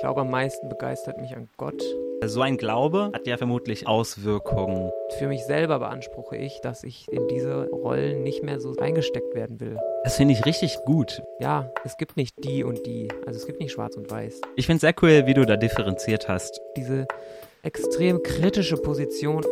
Ich glaube, am meisten begeistert mich an Gott. So ein Glaube hat ja vermutlich Auswirkungen. Für mich selber beanspruche ich, dass ich in diese Rollen nicht mehr so eingesteckt werden will. Das finde ich richtig gut. Ja, es gibt nicht die und die. Also es gibt nicht schwarz und weiß. Ich finde es sehr cool, wie du da differenziert hast. Diese extrem kritische Position.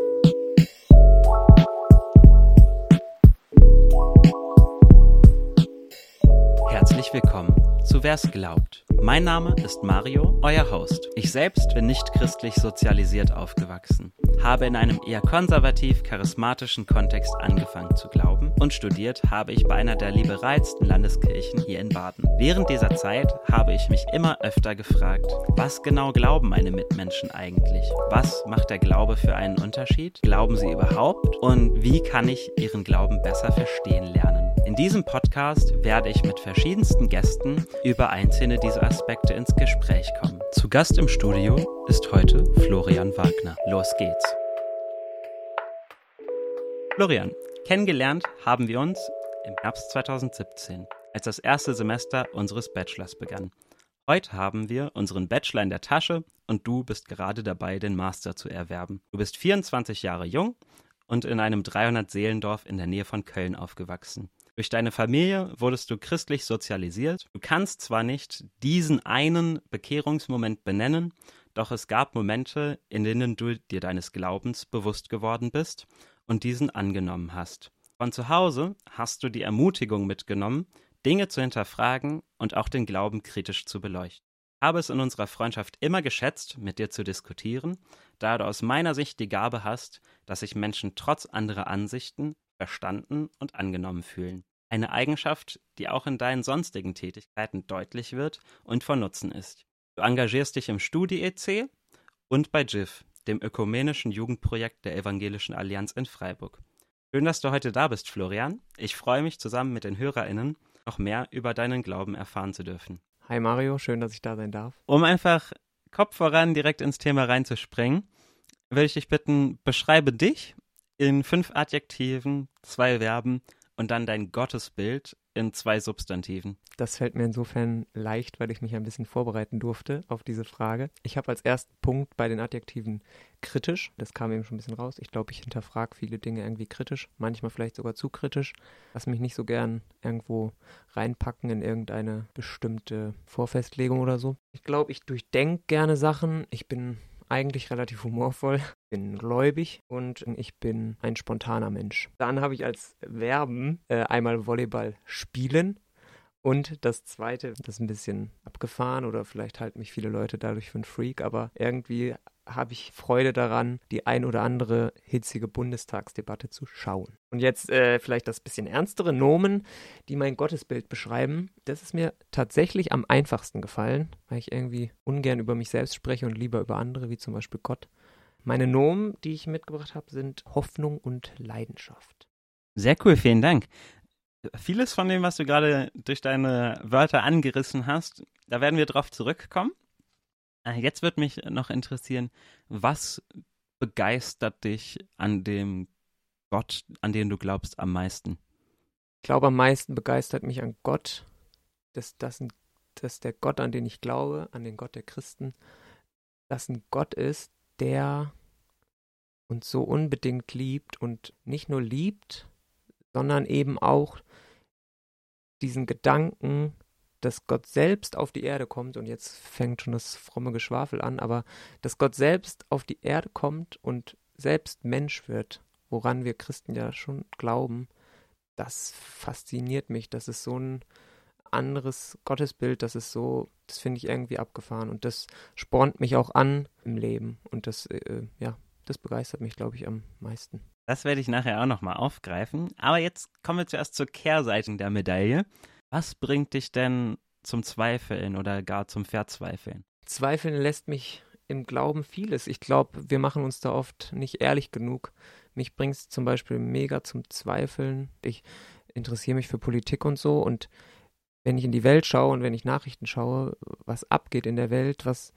Herzlich willkommen zu Wer's glaubt. Mein Name ist Mario, euer Host. Ich selbst bin nicht christlich sozialisiert aufgewachsen, habe in einem eher konservativ charismatischen Kontext angefangen zu glauben und studiert habe ich bei einer der liberalsten Landeskirchen hier in Baden. Während dieser Zeit habe ich mich immer öfter gefragt, was genau glauben meine Mitmenschen eigentlich? Was macht der Glaube für einen Unterschied? Glauben sie überhaupt? Und wie kann ich ihren Glauben besser verstehen lernen? In diesem Podcast werde ich mit verschiedensten Gästen über einzelne dieser Aspekte ins Gespräch kommen. Zu Gast im Studio ist heute Florian Wagner. Los geht's. Florian, kennengelernt haben wir uns im Herbst 2017, als das erste Semester unseres Bachelors begann. Heute haben wir unseren Bachelor in der Tasche und du bist gerade dabei, den Master zu erwerben. Du bist 24 Jahre jung und in einem 300-Seelendorf in der Nähe von Köln aufgewachsen. Durch deine Familie wurdest du christlich sozialisiert. Du kannst zwar nicht diesen einen Bekehrungsmoment benennen, doch es gab Momente, in denen du dir deines Glaubens bewusst geworden bist und diesen angenommen hast. Von zu Hause hast du die Ermutigung mitgenommen, Dinge zu hinterfragen und auch den Glauben kritisch zu beleuchten. Ich habe es in unserer Freundschaft immer geschätzt, mit dir zu diskutieren, da du aus meiner Sicht die Gabe hast, dass sich Menschen trotz anderer Ansichten verstanden und angenommen fühlen. Eine Eigenschaft, die auch in deinen sonstigen Tätigkeiten deutlich wird und von Nutzen ist. Du engagierst dich im Studi-EC und bei GIF, dem ökumenischen Jugendprojekt der Evangelischen Allianz in Freiburg. Schön, dass du heute da bist, Florian. Ich freue mich, zusammen mit den HörerInnen noch mehr über deinen Glauben erfahren zu dürfen. Hi Mario, schön, dass ich da sein darf. Um einfach Kopf voran direkt ins Thema reinzuspringen, will ich dich bitten, beschreibe dich in fünf Adjektiven, zwei Verben und dann dein Gottesbild in zwei Substantiven. Das fällt mir insofern leicht, weil ich mich ein bisschen vorbereiten durfte auf diese Frage. Ich habe als ersten Punkt bei den Adjektiven kritisch. Das kam eben schon ein bisschen raus. Ich glaube, ich hinterfrage viele Dinge irgendwie kritisch, manchmal vielleicht sogar zu kritisch. Lass mich nicht so gern irgendwo reinpacken in irgendeine bestimmte Vorfestlegung oder so. Ich glaube, ich durchdenke gerne Sachen. Ich bin eigentlich relativ humorvoll, bin gläubig und ich bin ein spontaner Mensch. Dann habe ich als Verben äh, einmal Volleyball spielen und das zweite, das ist ein bisschen abgefahren oder vielleicht halten mich viele Leute dadurch für einen Freak, aber irgendwie habe ich Freude daran, die ein oder andere hitzige Bundestagsdebatte zu schauen. Und jetzt äh, vielleicht das bisschen ernstere Nomen, die mein Gottesbild beschreiben. Das ist mir tatsächlich am einfachsten gefallen, weil ich irgendwie ungern über mich selbst spreche und lieber über andere, wie zum Beispiel Gott. Meine Nomen, die ich mitgebracht habe, sind Hoffnung und Leidenschaft. Sehr cool, vielen Dank. Vieles von dem, was du gerade durch deine Wörter angerissen hast, da werden wir drauf zurückkommen. Äh, jetzt wird mich noch interessieren, was begeistert dich an dem Gott, an den du glaubst, am meisten? Ich glaube, am meisten begeistert mich an Gott, dass, dass, dass der Gott, an den ich glaube, an den Gott der Christen, dass ein Gott ist, der uns so unbedingt liebt und nicht nur liebt, sondern eben auch diesen Gedanken, dass Gott selbst auf die Erde kommt, und jetzt fängt schon das fromme Geschwafel an, aber dass Gott selbst auf die Erde kommt und selbst Mensch wird, woran wir Christen ja schon glauben, das fasziniert mich. Das ist so ein anderes Gottesbild, das ist so, das finde ich irgendwie abgefahren und das spornt mich auch an im Leben und das, äh, ja, das begeistert mich, glaube ich, am meisten. Das werde ich nachher auch nochmal aufgreifen. Aber jetzt kommen wir zuerst zur Kehrseite der Medaille. Was bringt dich denn zum Zweifeln oder gar zum Verzweifeln? Zweifeln lässt mich im Glauben vieles. Ich glaube, wir machen uns da oft nicht ehrlich genug. Mich bringt es zum Beispiel mega zum Zweifeln. Ich interessiere mich für Politik und so und wenn ich in die Welt schaue und wenn ich Nachrichten schaue, was abgeht in der Welt, was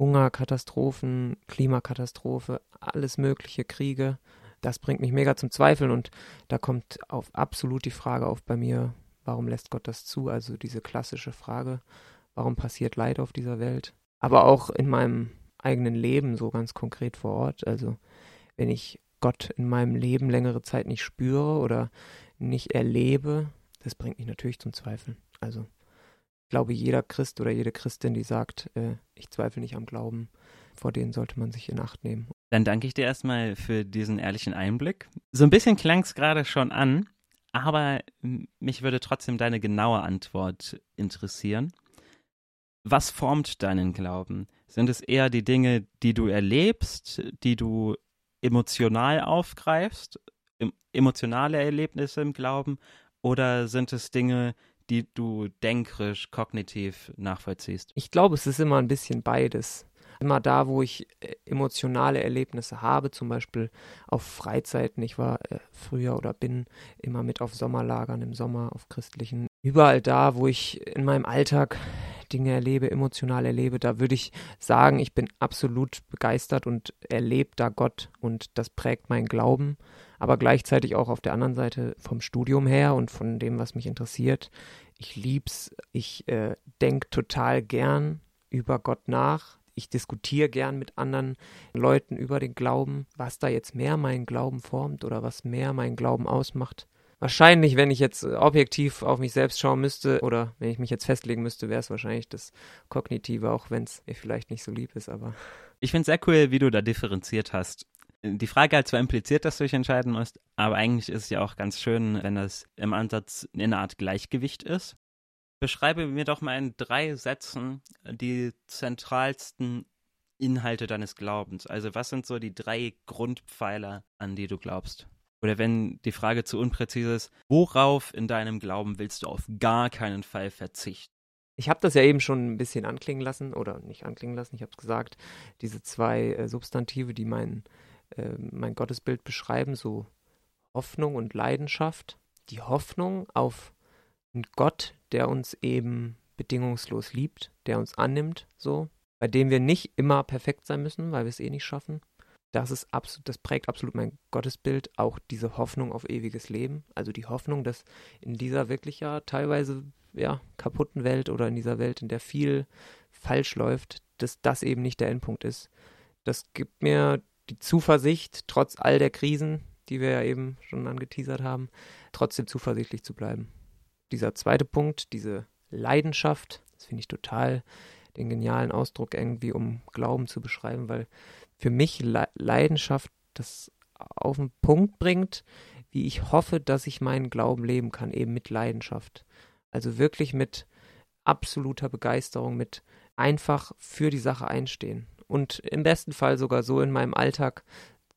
Hungerkatastrophen, Klimakatastrophe, alles mögliche Kriege, das bringt mich mega zum Zweifeln und da kommt auf absolut die Frage auf bei mir, warum lässt Gott das zu? Also diese klassische Frage, warum passiert Leid auf dieser Welt? aber auch in meinem eigenen Leben so ganz konkret vor Ort. Also wenn ich Gott in meinem Leben längere Zeit nicht spüre oder nicht erlebe, das bringt mich natürlich zum Zweifeln. Also ich glaube, jeder Christ oder jede Christin, die sagt, äh, ich zweifle nicht am Glauben, vor denen sollte man sich in Acht nehmen. Dann danke ich dir erstmal für diesen ehrlichen Einblick. So ein bisschen klang es gerade schon an, aber mich würde trotzdem deine genaue Antwort interessieren. Was formt deinen Glauben? Sind es eher die Dinge, die du erlebst, die du emotional aufgreifst, emotionale Erlebnisse im Glauben, oder sind es Dinge, die du denkrisch, kognitiv nachvollziehst? Ich glaube, es ist immer ein bisschen beides. Immer da, wo ich äh, emotionale Erlebnisse habe, zum Beispiel auf Freizeiten. Ich war äh, früher oder bin immer mit auf Sommerlagern im Sommer, auf christlichen. Überall da, wo ich in meinem Alltag Dinge erlebe, emotional erlebe, da würde ich sagen, ich bin absolut begeistert und erlebe da Gott und das prägt meinen Glauben. Aber gleichzeitig auch auf der anderen Seite vom Studium her und von dem, was mich interessiert. Ich lieb's, ich äh, denke total gern über Gott nach. Ich diskutiere gern mit anderen Leuten über den Glauben, was da jetzt mehr meinen Glauben formt oder was mehr meinen Glauben ausmacht. Wahrscheinlich, wenn ich jetzt objektiv auf mich selbst schauen müsste oder wenn ich mich jetzt festlegen müsste, wäre es wahrscheinlich das Kognitive, auch wenn es mir vielleicht nicht so lieb ist, aber. Ich finde es sehr cool, wie du da differenziert hast. Die Frage hat zwar impliziert, dass du dich entscheiden musst, aber eigentlich ist es ja auch ganz schön, wenn das im Ansatz in einer Art Gleichgewicht ist. Beschreibe mir doch mal in drei Sätzen die zentralsten Inhalte deines Glaubens. Also was sind so die drei Grundpfeiler, an die du glaubst? Oder wenn die Frage zu unpräzise ist, worauf in deinem Glauben willst du auf gar keinen Fall verzichten? Ich habe das ja eben schon ein bisschen anklingen lassen, oder nicht anklingen lassen, ich habe es gesagt, diese zwei äh, Substantive, die mein, äh, mein Gottesbild beschreiben, so Hoffnung und Leidenschaft. Die Hoffnung auf einen Gott, der uns eben bedingungslos liebt, der uns annimmt, so, bei dem wir nicht immer perfekt sein müssen, weil wir es eh nicht schaffen das ist absolut, das prägt absolut mein Gottesbild, auch diese Hoffnung auf ewiges Leben. Also die Hoffnung, dass in dieser wirklich ja teilweise ja kaputten Welt oder in dieser Welt, in der viel falsch läuft, dass das eben nicht der Endpunkt ist. Das gibt mir die Zuversicht, trotz all der Krisen, die wir ja eben schon angeteasert haben, trotzdem zuversichtlich zu bleiben. Dieser zweite Punkt, diese Leidenschaft, das finde ich total den genialen Ausdruck irgendwie, um Glauben zu beschreiben, weil für mich Le Leidenschaft das auf den Punkt bringt, wie ich hoffe, dass ich meinen Glauben leben kann, eben mit Leidenschaft. Also wirklich mit absoluter Begeisterung, mit einfach für die Sache einstehen. Und im besten Fall sogar so in meinem Alltag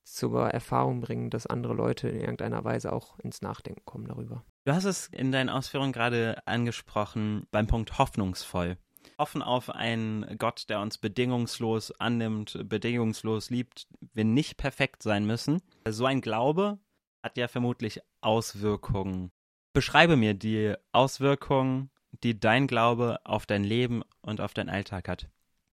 zur Erfahrung bringen, dass andere Leute in irgendeiner Weise auch ins Nachdenken kommen darüber. Du hast es in deinen Ausführungen gerade angesprochen beim Punkt hoffnungsvoll offen auf einen Gott, der uns bedingungslos annimmt, bedingungslos liebt, wir nicht perfekt sein müssen. So ein Glaube hat ja vermutlich Auswirkungen. Beschreibe mir die Auswirkungen, die dein Glaube auf dein Leben und auf deinen Alltag hat.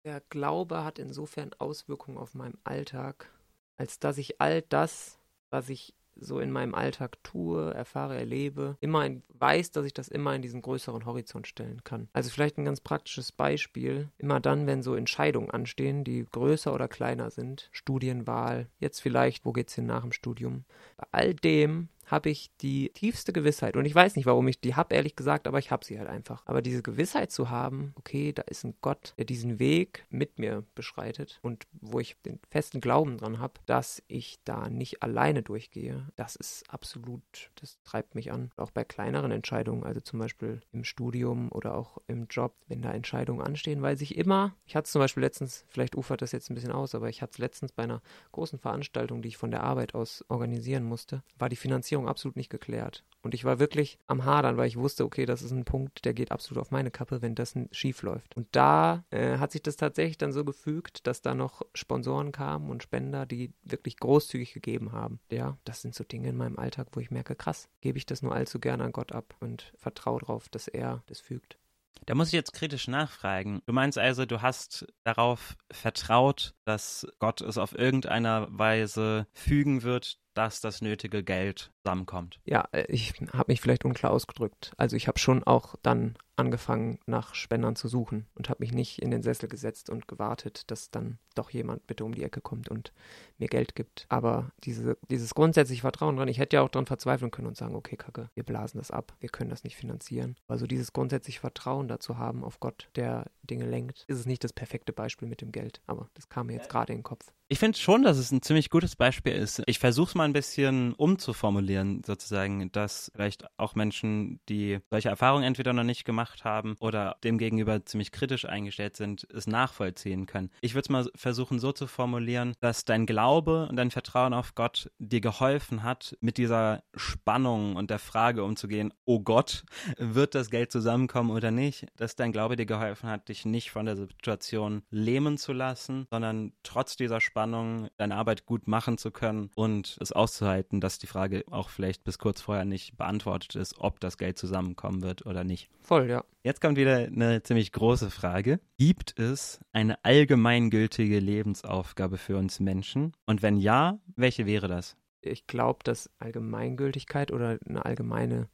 Der Glaube hat insofern Auswirkungen auf meinen Alltag, als dass ich all das, was ich so in meinem Alltag tue, erfahre, erlebe, immer in, weiß, dass ich das immer in diesen größeren Horizont stellen kann. Also vielleicht ein ganz praktisches Beispiel. Immer dann, wenn so Entscheidungen anstehen, die größer oder kleiner sind, Studienwahl, jetzt vielleicht, wo geht's hin nach dem Studium. Bei all dem habe ich die tiefste Gewissheit. Und ich weiß nicht, warum ich die habe, ehrlich gesagt, aber ich habe sie halt einfach. Aber diese Gewissheit zu haben, okay, da ist ein Gott, der diesen Weg mit mir beschreitet und wo ich den festen Glauben dran habe, dass ich da nicht alleine durchgehe, das ist absolut, das treibt mich an. Auch bei kleineren Entscheidungen, also zum Beispiel im Studium oder auch im Job, wenn da Entscheidungen anstehen, weil sich immer, ich hatte es zum Beispiel letztens, vielleicht ufert das jetzt ein bisschen aus, aber ich hatte es letztens bei einer großen Veranstaltung, die ich von der Arbeit aus organisieren musste, war die Finanzierung Finanzierung absolut nicht geklärt. Und ich war wirklich am Hadern, weil ich wusste, okay, das ist ein Punkt, der geht absolut auf meine Kappe, wenn das schief läuft. Und da äh, hat sich das tatsächlich dann so gefügt, dass da noch Sponsoren kamen und Spender, die wirklich großzügig gegeben haben. Ja, das sind so Dinge in meinem Alltag, wo ich merke, krass, gebe ich das nur allzu gerne an Gott ab und vertraue darauf, dass er das fügt. Da muss ich jetzt kritisch nachfragen. Du meinst also, du hast darauf vertraut, dass Gott es auf irgendeiner Weise fügen wird, dass das nötige Geld zusammenkommt. Ja, äh, ich habe mich vielleicht unklar ausgedrückt. Also ich habe schon auch dann angefangen, nach Spendern zu suchen und habe mich nicht in den Sessel gesetzt und gewartet, dass dann doch jemand bitte um die Ecke kommt und mir Geld gibt. Aber diese, dieses grundsätzliche Vertrauen dran, ich hätte ja auch daran verzweifeln können und sagen, okay, Kacke, wir blasen das ab, wir können das nicht finanzieren. Also dieses grundsätzliche Vertrauen dazu haben auf Gott, der Dinge lenkt, ist es nicht das perfekte Beispiel mit dem Geld. Aber das kam mir jetzt gerade in den Kopf. Ich finde schon, dass es ein ziemlich gutes Beispiel ist. Ich versuche es mal ein bisschen umzuformulieren, sozusagen, dass vielleicht auch Menschen, die solche Erfahrungen entweder noch nicht gemacht haben oder demgegenüber ziemlich kritisch eingestellt sind, es nachvollziehen können. Ich würde es mal versuchen so zu formulieren, dass dein Glaube und dein Vertrauen auf Gott dir geholfen hat, mit dieser Spannung und der Frage umzugehen, oh Gott, wird das Geld zusammenkommen oder nicht, dass dein Glaube dir geholfen hat, dich nicht von der Situation lähmen zu lassen, sondern trotz dieser Spannung Spannung, deine Arbeit gut machen zu können und es auszuhalten, dass die Frage auch vielleicht bis kurz vorher nicht beantwortet ist, ob das Geld zusammenkommen wird oder nicht. Voll, ja. Jetzt kommt wieder eine ziemlich große Frage. Gibt es eine allgemeingültige Lebensaufgabe für uns Menschen? Und wenn ja, welche wäre das? Ich glaube, dass Allgemeingültigkeit oder eine allgemeine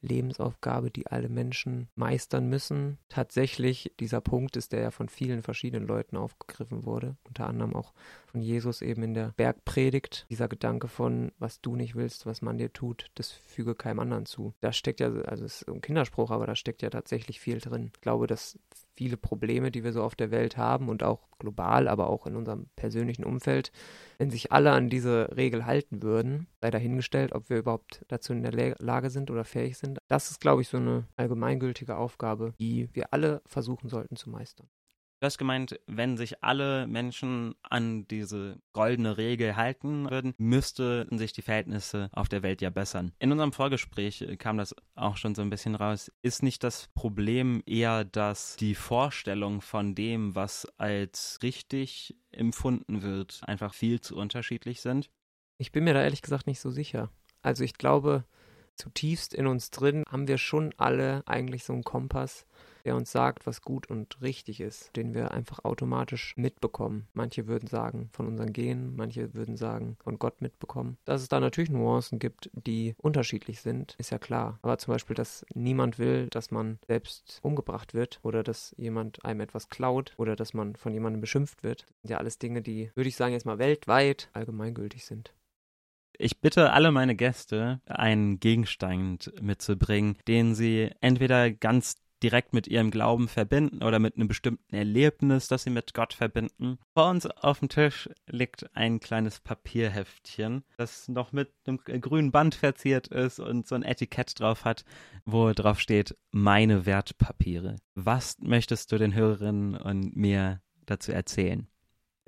Lebensaufgabe, die alle Menschen meistern müssen. Tatsächlich, dieser Punkt ist, der ja von vielen verschiedenen Leuten aufgegriffen wurde, unter anderem auch von Jesus eben in der Bergpredigt. Dieser Gedanke von, was du nicht willst, was man dir tut, das füge keinem anderen zu. Da steckt ja, also es ist ein Kinderspruch, aber da steckt ja tatsächlich viel drin. Ich glaube, dass viele Probleme, die wir so auf der Welt haben und auch global, aber auch in unserem persönlichen Umfeld, wenn sich alle an diese Regel halten würden, sei dahingestellt, ob wir überhaupt dazu in der Lage sind oder fähig sind. Das ist, glaube ich, so eine allgemeingültige Aufgabe, die wir alle versuchen sollten zu meistern. Du hast gemeint, wenn sich alle Menschen an diese goldene Regel halten würden, müssten sich die Verhältnisse auf der Welt ja bessern. In unserem Vorgespräch kam das auch schon so ein bisschen raus. Ist nicht das Problem eher, dass die Vorstellung von dem, was als richtig empfunden wird, einfach viel zu unterschiedlich sind? Ich bin mir da ehrlich gesagt nicht so sicher. Also ich glaube, zutiefst in uns drin haben wir schon alle eigentlich so einen Kompass, der uns sagt, was gut und richtig ist, den wir einfach automatisch mitbekommen. Manche würden sagen, von unseren Genen, manche würden sagen, von Gott mitbekommen. Dass es da natürlich Nuancen gibt, die unterschiedlich sind, ist ja klar. Aber zum Beispiel, dass niemand will, dass man selbst umgebracht wird oder dass jemand einem etwas klaut oder dass man von jemandem beschimpft wird, sind ja alles Dinge, die, würde ich sagen, jetzt mal weltweit allgemeingültig sind. Ich bitte alle meine Gäste, einen Gegenstand mitzubringen, den sie entweder ganz direkt mit ihrem Glauben verbinden oder mit einem bestimmten Erlebnis, das sie mit Gott verbinden. Vor uns auf dem Tisch liegt ein kleines Papierheftchen, das noch mit einem grünen Band verziert ist und so ein Etikett drauf hat, wo drauf steht, meine Wertpapiere. Was möchtest du den Hörerinnen und mir dazu erzählen?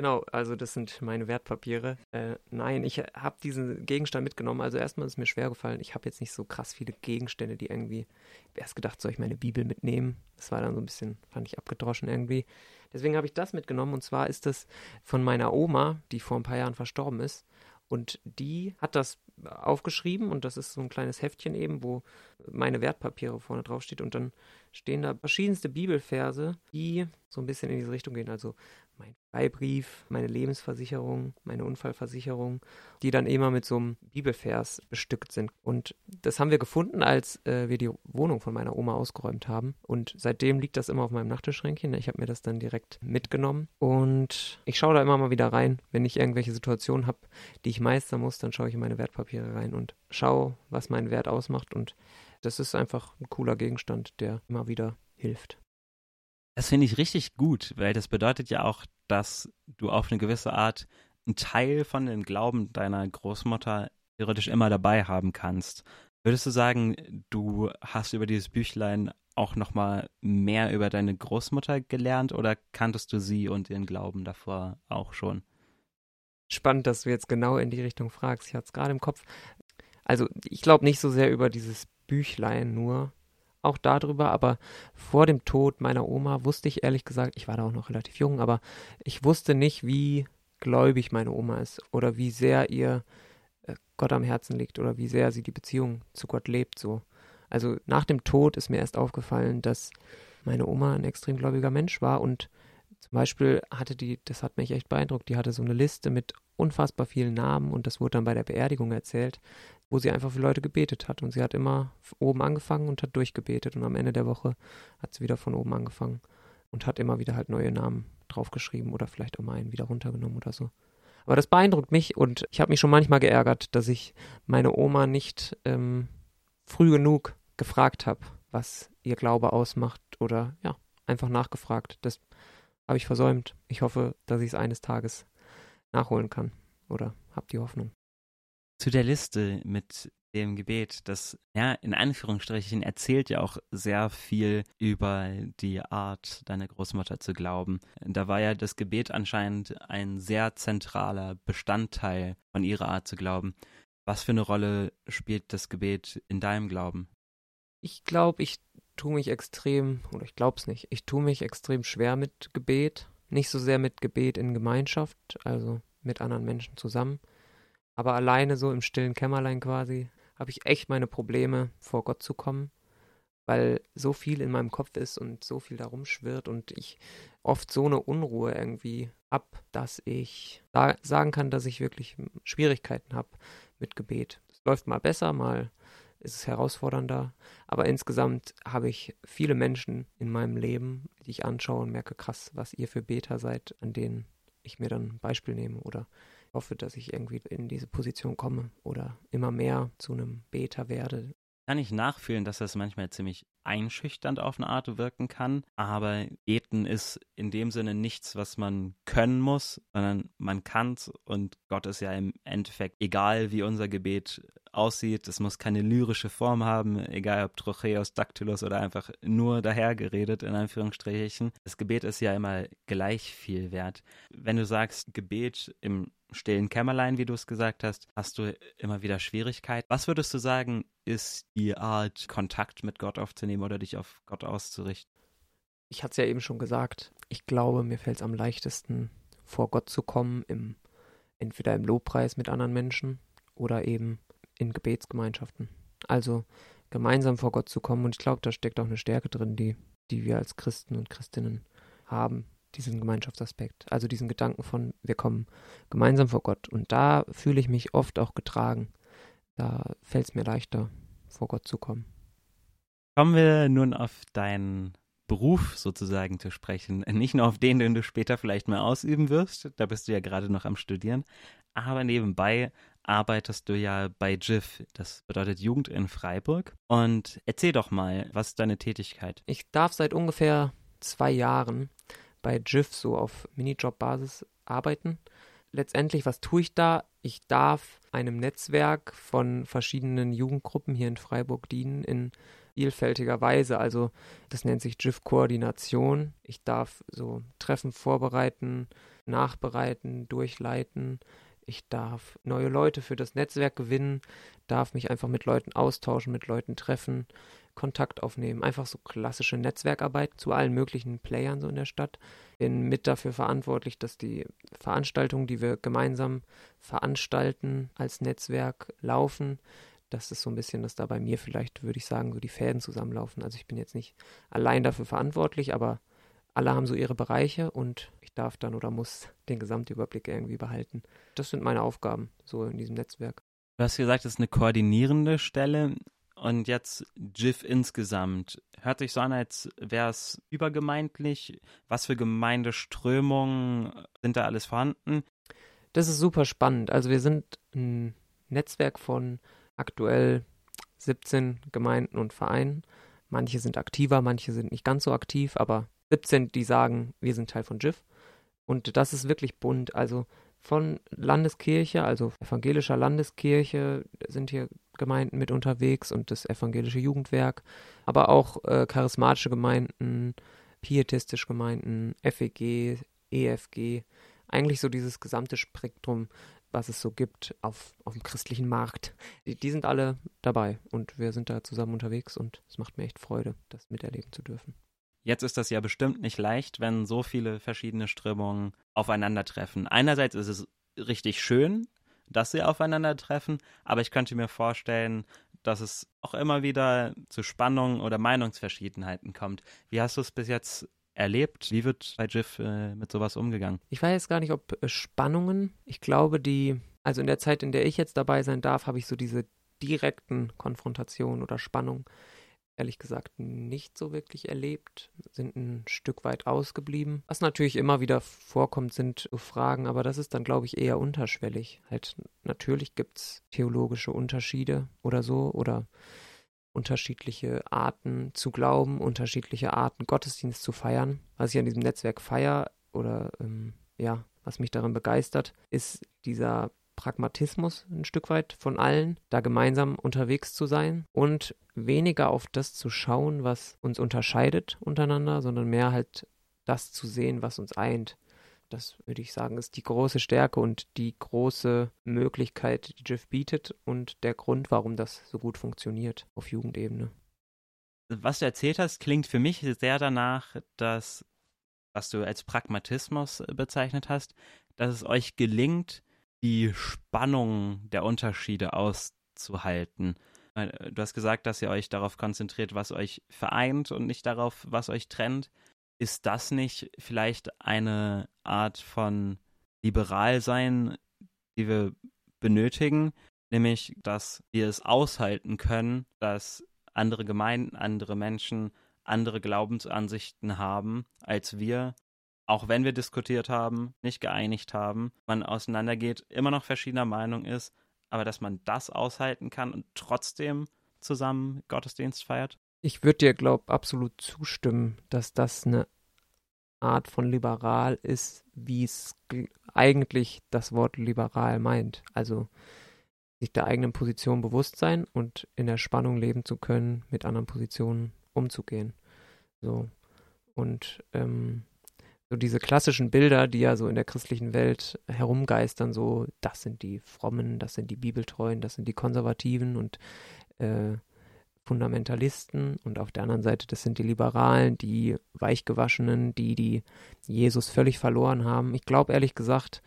Genau, also das sind meine Wertpapiere. Äh, nein, ich habe diesen Gegenstand mitgenommen. Also erstmal ist mir schwer gefallen. Ich habe jetzt nicht so krass viele Gegenstände, die irgendwie. Ich erst gedacht, soll ich meine Bibel mitnehmen? Das war dann so ein bisschen, fand ich abgedroschen irgendwie. Deswegen habe ich das mitgenommen. Und zwar ist das von meiner Oma, die vor ein paar Jahren verstorben ist. Und die hat das aufgeschrieben und das ist so ein kleines Heftchen eben, wo meine Wertpapiere vorne drauf steht und dann stehen da verschiedenste Bibelverse, die so ein bisschen in diese Richtung gehen. Also mein Freibrief, meine Lebensversicherung, meine Unfallversicherung, die dann immer mit so einem Bibelvers bestückt sind. Und das haben wir gefunden, als äh, wir die Wohnung von meiner Oma ausgeräumt haben. Und seitdem liegt das immer auf meinem Nachttischschränkchen. Ich habe mir das dann direkt mitgenommen. Und ich schaue da immer mal wieder rein. Wenn ich irgendwelche Situationen habe, die ich meistern muss, dann schaue ich in meine Wertpapiere rein und schaue, was meinen Wert ausmacht. Und das ist einfach ein cooler Gegenstand, der immer wieder hilft. Das finde ich richtig gut, weil das bedeutet ja auch, dass du auf eine gewisse Art einen Teil von dem Glauben deiner Großmutter theoretisch immer dabei haben kannst. Würdest du sagen, du hast über dieses Büchlein auch nochmal mehr über deine Großmutter gelernt oder kanntest du sie und ihren Glauben davor auch schon? Spannend, dass du jetzt genau in die Richtung fragst. Ich hatte es gerade im Kopf. Also ich glaube nicht so sehr über dieses Büchlein nur, auch darüber, aber vor dem Tod meiner Oma wusste ich ehrlich gesagt, ich war da auch noch relativ jung, aber ich wusste nicht, wie gläubig meine Oma ist oder wie sehr ihr äh, Gott am Herzen liegt oder wie sehr sie die Beziehung zu Gott lebt so. Also nach dem Tod ist mir erst aufgefallen, dass meine Oma ein extrem gläubiger Mensch war und Zum Beispiel hatte die, das hat mich echt beeindruckt, die hatte so eine Liste mit unfassbar vielen Namen und das wurde dann bei der Beerdigung erzählt, wo sie einfach für Leute gebetet hat. Und sie hat immer oben angefangen und hat durchgebetet und am Ende der Woche hat sie wieder von oben angefangen und hat immer wieder halt neue Namen draufgeschrieben oder vielleicht auch mal einen wieder runtergenommen oder so. Aber das beeindruckt mich und ich habe mich schon manchmal geärgert, dass ich meine Oma nicht ähm, früh genug gefragt habe, was ihr Glaube ausmacht oder ja, einfach nachgefragt. Das habe ich versäumt. Ich hoffe, dass ich es eines Tages nachholen kann oder habe die Hoffnung. Zu der Liste mit dem Gebet, das ja in Anführungsstrichen erzählt ja auch sehr viel über die Art deiner Großmutter zu glauben. Da war ja das Gebet anscheinend ein sehr zentraler Bestandteil von ihrer Art zu glauben. Was für eine Rolle spielt das Gebet in deinem Glauben? Ich glaube, ich tue mich extrem, oder ich glaube es nicht, ich tue mich extrem schwer mit Gebet. Nicht so sehr mit Gebet in Gemeinschaft, also mit anderen Menschen zusammen, aber alleine so im stillen Kämmerlein quasi habe ich echt meine Probleme, vor Gott zu kommen, weil so viel in meinem Kopf ist und so viel da rumschwirrt und ich oft so eine Unruhe irgendwie ab, dass ich sagen kann, dass ich wirklich Schwierigkeiten habe mit Gebet. Es läuft mal besser, mal ist es herausfordernder, aber insgesamt habe ich viele Menschen in meinem Leben, die ich anschaue und merke, krass, was ihr für Beter seid, an denen ich mir dann ein Beispiel nehme oder hoffe, dass ich irgendwie in diese Position komme oder immer mehr zu einem Beter werde. Kann ich nachfühlen, dass das manchmal ziemlich einschüchternd auf eine Art wirken kann, aber Beten ist in dem Sinne nichts, was man können muss, sondern man kann es und Gott ist ja im Endeffekt egal, wie unser Gebet aussieht. Es muss keine lyrische Form haben, egal ob Trocheus, Dactylus oder einfach nur dahergeredet, in Anführungsstrichen. Das Gebet ist ja immer gleich viel wert. Wenn du sagst, Gebet im stillen Kämmerlein, wie du es gesagt hast, hast du immer wieder Schwierigkeiten. Was würdest du sagen, ist die Art, Kontakt mit Gott aufzunehmen oder dich auf Gott auszurichten? Ich hatte es ja eben schon gesagt. Ich glaube, mir fällt es am leichtesten, vor Gott zu kommen, im, entweder im Lobpreis mit anderen Menschen oder eben in Gebetsgemeinschaften. Also gemeinsam vor Gott zu kommen. Und ich glaube, da steckt auch eine Stärke drin, die, die wir als Christen und Christinnen haben, diesen Gemeinschaftsaspekt. Also diesen Gedanken von, wir kommen gemeinsam vor Gott. Und da fühle ich mich oft auch getragen. Da fällt es mir leichter, vor Gott zu kommen. Kommen wir nun auf deinen Beruf sozusagen zu sprechen. Nicht nur auf den, den du später vielleicht mal ausüben wirst, da bist du ja gerade noch am Studieren, aber nebenbei arbeitest du ja bei JIF, das bedeutet Jugend in Freiburg. Und erzähl doch mal, was ist deine Tätigkeit? Ich darf seit ungefähr zwei Jahren bei JIF so auf Minijob-Basis arbeiten. Letztendlich, was tue ich da? Ich darf einem Netzwerk von verschiedenen Jugendgruppen hier in Freiburg dienen in vielfältiger Weise. Also das nennt sich JIF-Koordination. Ich darf so Treffen vorbereiten, nachbereiten, durchleiten. Ich darf neue Leute für das Netzwerk gewinnen, darf mich einfach mit Leuten austauschen, mit Leuten treffen, Kontakt aufnehmen. Einfach so klassische Netzwerkarbeit zu allen möglichen Playern so in der Stadt. Bin mit dafür verantwortlich, dass die Veranstaltungen, die wir gemeinsam veranstalten als Netzwerk laufen. Das ist so ein bisschen, dass da bei mir vielleicht, würde ich sagen, so die Fäden zusammenlaufen. Also ich bin jetzt nicht allein dafür verantwortlich, aber alle haben so ihre Bereiche und ich darf dann oder muss den Gesamtüberblick irgendwie behalten. Das sind meine Aufgaben so in diesem Netzwerk. Du hast gesagt, es ist eine koordinierende Stelle und jetzt GIF insgesamt. Hört sich so an, als wäre es übergemeindlich. Was für Gemeindeströmungen sind da alles vorhanden? Das ist super spannend. Also wir sind ein Netzwerk von aktuell 17 Gemeinden und Vereinen. Manche sind aktiver, manche sind nicht ganz so aktiv, aber 17, die sagen, wir sind Teil von JIF. Und das ist wirklich bunt. Also von Landeskirche, also evangelischer Landeskirche, sind hier Gemeinden mit unterwegs und das evangelische Jugendwerk, aber auch äh, charismatische Gemeinden, pietistische Gemeinden, FEG, EFG, eigentlich so dieses gesamte Spektrum, was es so gibt auf, auf dem christlichen Markt. Die, die sind alle dabei und wir sind da zusammen unterwegs und es macht mir echt Freude, das miterleben zu dürfen. Jetzt ist das ja bestimmt nicht leicht, wenn so viele verschiedene Strömungen aufeinandertreffen. Einerseits ist es richtig schön, dass sie aufeinandertreffen, aber ich könnte mir vorstellen, dass es auch immer wieder zu Spannungen oder Meinungsverschiedenheiten kommt. Wie hast du es bis jetzt erlebt. Wie wird bei Jiff äh, mit sowas umgegangen? Ich weiß jetzt gar nicht, ob äh, Spannungen, ich glaube, die, also in der Zeit, in der ich jetzt dabei sein darf, habe ich so diese direkten Konfrontationen oder Spannungen ehrlich gesagt nicht so wirklich erlebt, sind ein Stück weit ausgeblieben. Was natürlich immer wieder vorkommt, sind Fragen, aber das ist dann, glaube ich, eher unterschwellig. Halt, natürlich gibt es theologische Unterschiede oder so oder unterschiedliche Arten zu glauben, unterschiedliche Arten Gottesdienst zu feiern. Was ich an diesem Netzwerk feier oder ähm, ja, was mich daran begeistert, ist dieser Pragmatismus ein Stück weit von allen, da gemeinsam unterwegs zu sein und weniger auf das zu schauen, was uns unterscheidet untereinander, sondern mehr halt das zu sehen, was uns eint. Das würde ich sagen, ist die große Stärke und die große Möglichkeit, die Jeff bietet und der Grund, warum das so gut funktioniert auf Jugendebene. Was du erzählt hast, klingt für mich sehr danach, dass, was du als Pragmatismus bezeichnet hast, dass es euch gelingt, die Spannung der Unterschiede auszuhalten. Äh, du hast gesagt, dass ihr euch darauf konzentriert, was euch vereint und nicht darauf, was euch trennt. Ist das nicht vielleicht eine Art von Liberalsein, die wir benötigen? Nämlich, dass wir es aushalten können, dass andere Gemeinden, andere Menschen andere Glaubensansichten haben als wir auch wenn wir diskutiert haben, nicht geeinigt haben, man auseinandergeht, immer noch verschiedener Meinung ist, aber dass man das aushalten kann und trotzdem zusammen Gottesdienst feiert? Ich würde dir, glaube absolut zustimmen, dass das eine Art von liberal ist, wie es eigentlich das Wort liberal meint. Also sich der eigenen Position bewusst sein und in der Spannung leben zu können, mit anderen Positionen umzugehen. So. Und ähm, so diese klassischen Bilder, die ja so in der christlichen Welt herumgeistern, so das sind die Frommen, das sind die Bibeltreuen, das sind die Konservativen und äh, Fundamentalisten und auf der anderen Seite, das sind die Liberalen, die Weichgewaschenen, die, die Jesus völlig verloren haben. Ich glaube ehrlich gesagt,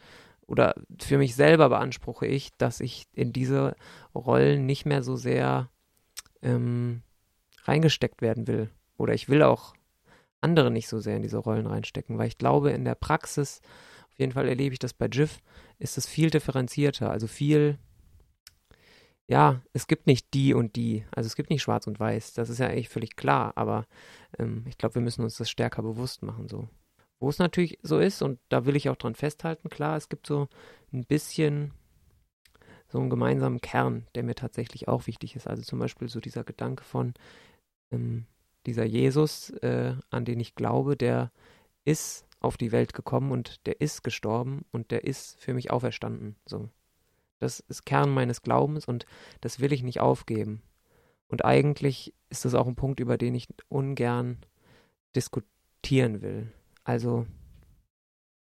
oder für mich selber beanspruche ich, dass ich in diese Rollen nicht mehr so sehr ähm, reingesteckt werden will. Oder ich will auch andere nicht so sehr in diese Rollen reinstecken, weil ich glaube, in der Praxis, auf jeden Fall erlebe ich das bei GIF, ist es viel differenzierter, also viel, ja, es gibt nicht die und die, also es gibt nicht schwarz und weiß, das ist ja eigentlich völlig klar, aber ähm, ich glaube, wir müssen uns das stärker bewusst machen, so. Wo es natürlich so ist, und da will ich auch dran festhalten, klar, es gibt so ein bisschen so einen gemeinsamen Kern, der mir tatsächlich auch wichtig ist. Also zum Beispiel so dieser Gedanke von, ähm, dieser Jesus, äh, an den ich glaube, der ist auf die Welt gekommen und der ist gestorben und der ist für mich auferstanden. So. Das ist Kern meines Glaubens und das will ich nicht aufgeben. Und eigentlich ist das auch ein Punkt, über den ich ungern diskutieren will. Also,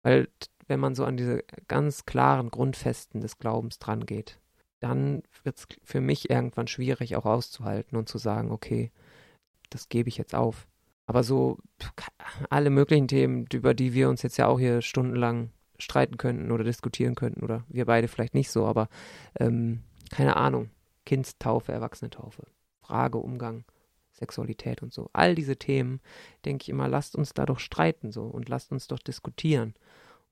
weil wenn man so an diese ganz klaren Grundfesten des Glaubens dran geht, dann wird es für mich irgendwann schwierig auch auszuhalten und zu sagen, okay, das gebe ich jetzt auf. Aber so alle möglichen Themen, über die wir uns jetzt ja auch hier stundenlang streiten könnten oder diskutieren könnten, oder wir beide vielleicht nicht so, aber ähm, keine Ahnung. Kindstaufe, Erwachsenentaufe, Frage, Umgang, Sexualität und so. All diese Themen, denke ich immer, lasst uns da doch streiten so und lasst uns doch diskutieren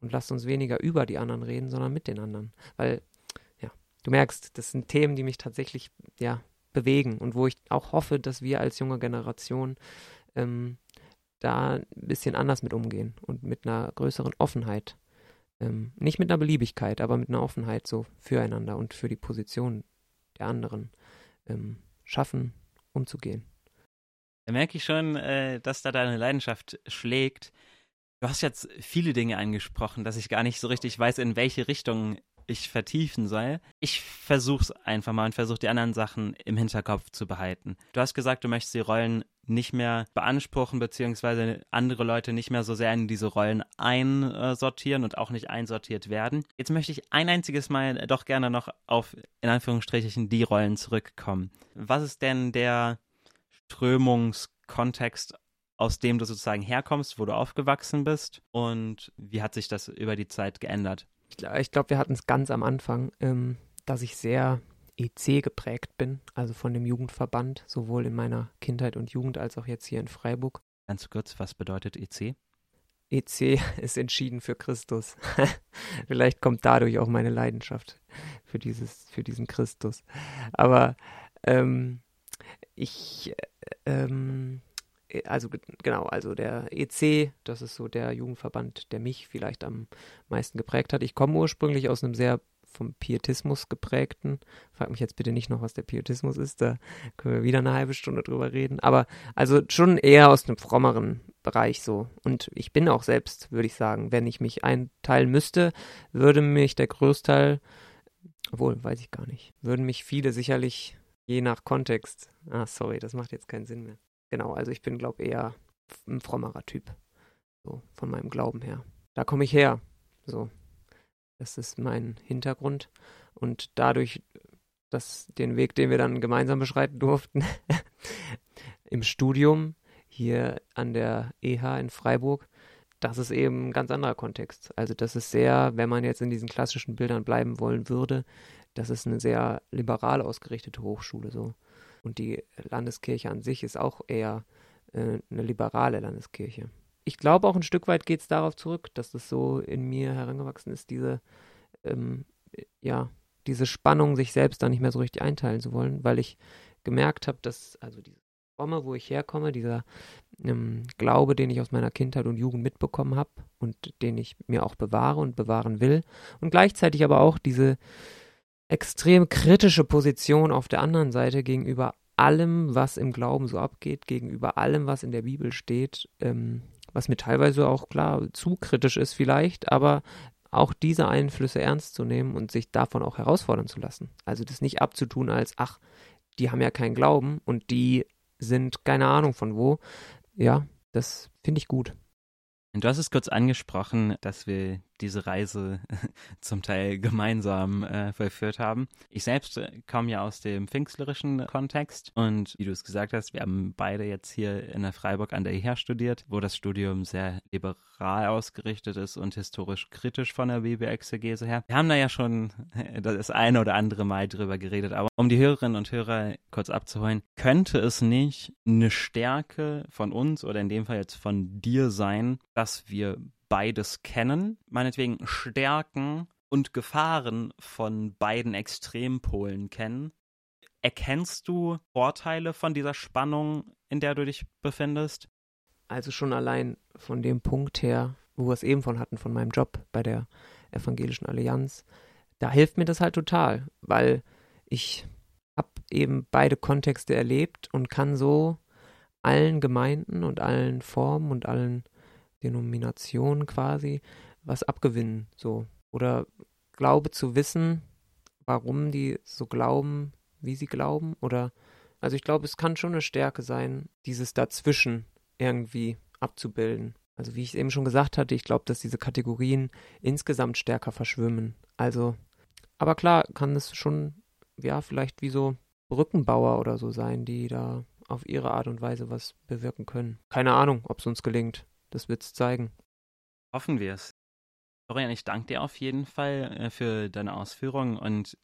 und lasst uns weniger über die anderen reden, sondern mit den anderen. Weil, ja, du merkst, das sind Themen, die mich tatsächlich, ja, bewegen und wo ich auch hoffe, dass wir als junge Generation ähm, da ein bisschen anders mit umgehen und mit einer größeren Offenheit. Ähm, nicht mit einer Beliebigkeit, aber mit einer Offenheit so füreinander und für die Position der anderen ähm, schaffen, umzugehen. Da merke ich schon, äh, dass da deine Leidenschaft schlägt. Du hast jetzt viele Dinge angesprochen, dass ich gar nicht so richtig weiß, in welche Richtung ich vertiefen soll. Ich versuch's einfach mal und versuche die anderen Sachen im Hinterkopf zu behalten. Du hast gesagt, du möchtest die Rollen nicht mehr beanspruchen, beziehungsweise andere Leute nicht mehr so sehr in diese Rollen einsortieren und auch nicht einsortiert werden. Jetzt möchte ich ein einziges Mal doch gerne noch auf, in Anführungsstrichen, die Rollen zurückkommen. Was ist denn der Strömungskontext aus dem du sozusagen herkommst, wo du aufgewachsen bist und wie hat sich das über die Zeit geändert? Ich glaube, wir hatten es ganz am Anfang, ähm, dass ich sehr EC geprägt bin, also von dem Jugendverband, sowohl in meiner Kindheit und Jugend als auch jetzt hier in Freiburg. Ganz kurz, was bedeutet EC? EC ist entschieden für Christus. Vielleicht kommt dadurch auch meine Leidenschaft für dieses, für diesen Christus. Aber ähm, ich, ähm, also genau, also der EC, das ist so der Jugendverband, der mich vielleicht am meisten geprägt hat. Ich komme ursprünglich aus einem sehr vom Pietismus geprägten. Frag mich jetzt bitte nicht noch, was der Pietismus ist, da können wir wieder eine halbe Stunde drüber reden. Aber also schon eher aus einem frommeren Bereich so. Und ich bin auch selbst, würde ich sagen, wenn ich mich einteilen müsste, würde mich der Größteil, obwohl, weiß ich gar nicht, würden mich viele sicherlich je nach Kontext, ah, sorry, das macht jetzt keinen Sinn mehr. Genau, also ich bin, glaube eher ein frommerer Typ. So, von meinem Glauben her. Da komme ich her. So. Das ist mein Hintergrund. Und dadurch, dass den Weg, den wir dann gemeinsam beschreiten durften, im Studium hier an der EH in Freiburg, das ist eben ein ganz anderer Kontext. Also das ist sehr, wenn man jetzt in diesen klassischen Bildern bleiben wollen würde, das ist eine sehr liberal ausgerichtete Hochschule so. Und die Landeskirche an sich ist auch eher äh, eine liberale Landeskirche. Ich glaube auch ein Stück weit geht es darauf zurück, dass das so in mir herangewachsen ist, diese, ähm, ja, diese Spannung, sich selbst da nicht mehr so richtig einteilen zu wollen, weil ich gemerkt habe, dass, also diese Forme, wo ich herkomme, dieser ähm, Glaube, den ich aus meiner Kindheit und Jugend mitbekommen habe und den ich mir auch bewahre und bewahren will, und gleichzeitig aber auch diese extrem kritische Position auf der anderen Seite gegenüber allem, was im Glauben so abgeht, gegenüber allem, was in der Bibel steht, ähm, was mir teilweise auch klar zu kritisch ist vielleicht, aber auch diese Einflüsse ernst zu nehmen und sich davon auch herausfordern zu lassen. Also das nicht abzutun als, ach, die haben ja keinen Glauben und die sind keine Ahnung von wo. Ja, das finde ich gut. Du hast es kurz angesprochen, dass wir diese Reise zum Teil gemeinsam äh, vollführt haben. Ich selbst äh, komme ja aus dem pfingstlerischen Kontext und wie du es gesagt hast, wir haben beide jetzt hier in der Freiburg an der EH studiert, wo das Studium sehr liberal ausgerichtet ist und historisch kritisch von der Bibelexegese her. Wir haben da ja schon das eine oder andere Mal drüber geredet, aber um die Hörerinnen und Hörer kurz abzuholen, könnte es nicht eine Stärke von uns oder in dem Fall jetzt von dir sein, dass wir beides kennen, meinetwegen Stärken und Gefahren von beiden Extrempolen kennen. Erkennst du Vorteile von dieser Spannung, in der du dich befindest? Also schon allein von dem Punkt her, wo wir es eben von hatten, von meinem Job bei der Evangelischen Allianz, da hilft mir das halt total, weil ich habe eben beide Kontexte erlebt und kann so allen Gemeinden und allen Formen und allen Denomination quasi was abgewinnen, so. Oder glaube zu wissen, warum die so glauben, wie sie glauben. Oder, also ich glaube, es kann schon eine Stärke sein, dieses Dazwischen irgendwie abzubilden. Also wie ich eben schon gesagt hatte, ich glaube, dass diese Kategorien insgesamt stärker verschwimmen. Also, aber klar kann es schon, ja, vielleicht wie so Brückenbauer oder so sein, die da auf ihre Art und Weise was bewirken können. Keine Ahnung, ob es uns gelingt. Das wird es zeigen. Hoffen wir es. Florian, ich danke dir auf jeden Fall äh, für deine Ausführungen und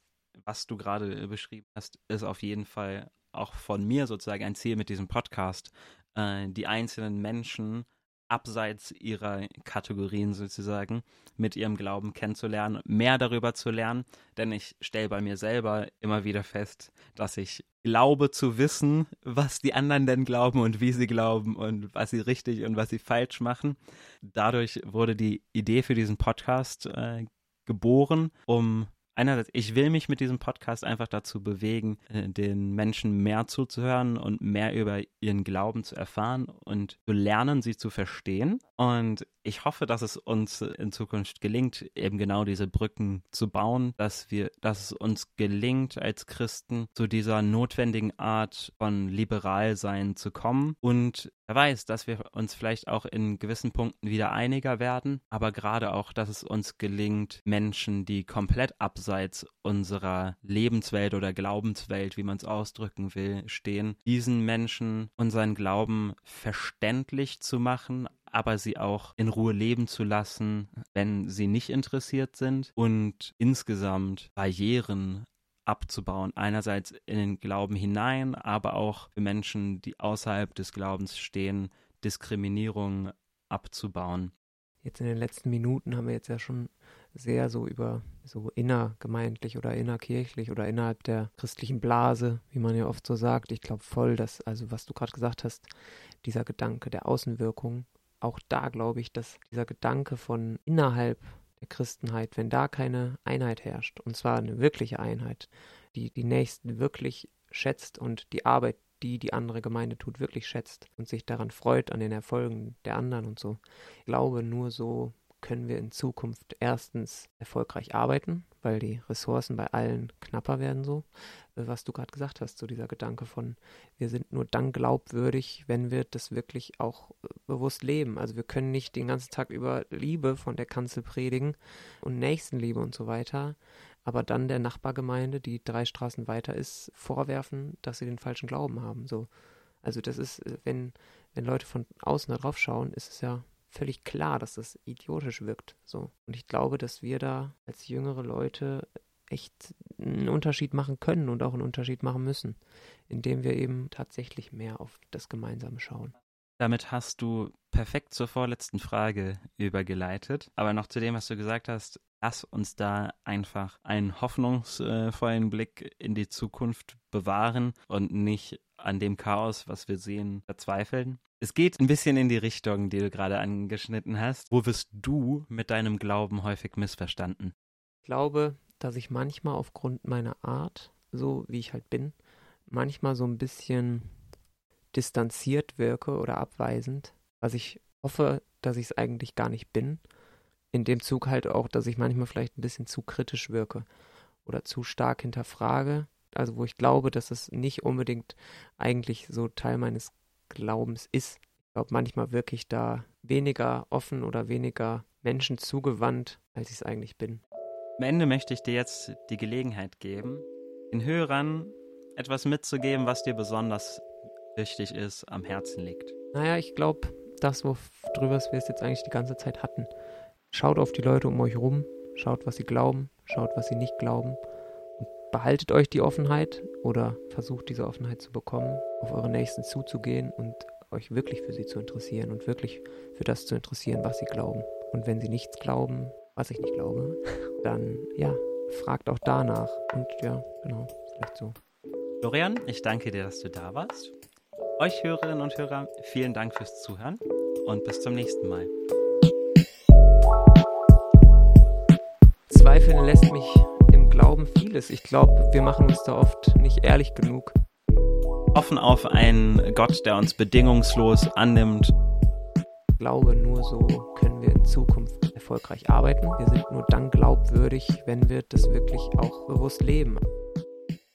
was du gerade äh, beschrieben hast, ist auf jeden Fall auch von mir sozusagen ein Ziel mit diesem Podcast, äh, die einzelnen Menschen abseits ihrer Kategorien sozusagen mit ihrem Glauben kennenzulernen, mehr darüber zu lernen, denn ich stelle bei mir selber immer wieder fest, dass ich glaube zu wissen, was die anderen denn glauben und wie sie glauben und was sie richtig und was sie falsch machen. Dadurch wurde die Idee für diesen Podcast äh, geboren, um einerseits, ich will mich mit diesem Podcast einfach dazu bewegen, äh, den Menschen mehr zuzuhören und mehr über ihren Glauben zu erfahren und zu lernen, sie zu verstehen. Und ich hoffe, dass es uns in Zukunft gelingt, eben genau diese Brücken zu bauen, dass wir, dass es uns gelingt, als Christen zu dieser notwendigen Art von Liberalsein zu kommen. Und wer weiß, dass wir uns vielleicht auch in gewissen Punkten wieder einiger werden, aber gerade auch, dass es uns gelingt, Menschen, die komplett abseits unserer Lebenswelt oder Glaubenswelt, wie man es ausdrücken will, stehen, diesen Menschen unseren Glauben verständlich zu machen, aber sie auch in Ruhe leben zu lassen, wenn sie nicht interessiert sind und insgesamt Barrieren abzubauen. Einerseits in den Glauben hinein, aber auch für Menschen, die außerhalb des Glaubens stehen, Diskriminierung abzubauen. Jetzt in den letzten Minuten haben wir jetzt ja schon sehr so über so innergemeindlich oder innerkirchlich oder innerhalb der christlichen Blase, wie man ja oft so sagt. Ich glaube voll, dass, also was du gerade gesagt hast, dieser Gedanke der Außenwirkung, auch da glaube ich, dass dieser Gedanke von innerhalb der Christenheit, wenn da keine Einheit herrscht, und zwar eine wirkliche Einheit, die die Nächsten wirklich schätzt und die Arbeit, die die andere Gemeinde tut, wirklich schätzt und sich daran freut an den Erfolgen der anderen und so. Ich glaube, nur so können wir in Zukunft erstens erfolgreich arbeiten, weil die Ressourcen bei allen knapper werden so, äh, was du gerade gesagt hast, so dieser Gedanke von, wir sind nur dann glaubwürdig, wenn wir das wirklich auch äh, bewusst leben. Also wir können nicht den ganzen Tag über Liebe von der Kanzel predigen und Nächstenliebe und so weiter, aber dann der Nachbargemeinde, die drei Straßen weiter ist, vorwerfen, dass sie den falschen Glauben haben. So. Also das ist, äh, wenn, wenn Leute von außen da drauf schauen, ist es ja völlig klar, dass das idiotisch wirkt. So. Und ich glaube, dass wir da als jüngere Leute echt einen Unterschied machen können und auch einen Unterschied machen müssen, indem wir eben tatsächlich mehr auf das Gemeinsame schauen. Damit hast du perfekt zur vorletzten Frage übergeleitet. Aber noch zu dem, was du gesagt hast, lass uns da einfach einen hoffnungsvollen Blick in die Zukunft bewahren und nicht an dem Chaos, was wir sehen, verzweifeln. Es geht ein bisschen in die Richtung, die du gerade angeschnitten hast. Wo wirst du mit deinem Glauben häufig missverstanden? Ich glaube, dass ich manchmal aufgrund meiner Art, so wie ich halt bin, manchmal so ein bisschen distanziert wirke oder abweisend, was ich hoffe, dass ich es eigentlich gar nicht bin. In dem Zug halt auch, dass ich manchmal vielleicht ein bisschen zu kritisch wirke oder zu stark hinterfrage. Also wo ich glaube, dass es nicht unbedingt eigentlich so Teil meines Glaubens ist. Ich glaube, manchmal wirklich da weniger offen oder weniger Menschen zugewandt, als ich es eigentlich bin. Am Ende möchte ich dir jetzt die Gelegenheit geben, den Hörern etwas mitzugeben, was dir besonders wichtig ist, am Herzen liegt. Naja, ich glaube, das, worüber wir es jetzt eigentlich die ganze Zeit hatten. Schaut auf die Leute um euch rum, schaut, was sie glauben, schaut, was sie nicht glauben und behaltet euch die Offenheit oder versucht diese Offenheit zu bekommen, auf eure Nächsten zuzugehen und euch wirklich für sie zu interessieren und wirklich für das zu interessieren, was sie glauben. Und wenn sie nichts glauben, was ich nicht glaube, dann ja, fragt auch danach. Und ja, genau, vielleicht so. Florian, ich danke dir, dass du da warst. Euch Hörerinnen und Hörer, vielen Dank fürs Zuhören und bis zum nächsten Mal. Zweifeln lässt mich im Glauben vieles. Ich glaube, wir machen uns da oft nicht ehrlich genug. Offen auf einen Gott, der uns bedingungslos annimmt. Ich glaube, nur so können wir in Zukunft erfolgreich arbeiten. Wir sind nur dann glaubwürdig, wenn wir das wirklich auch bewusst leben.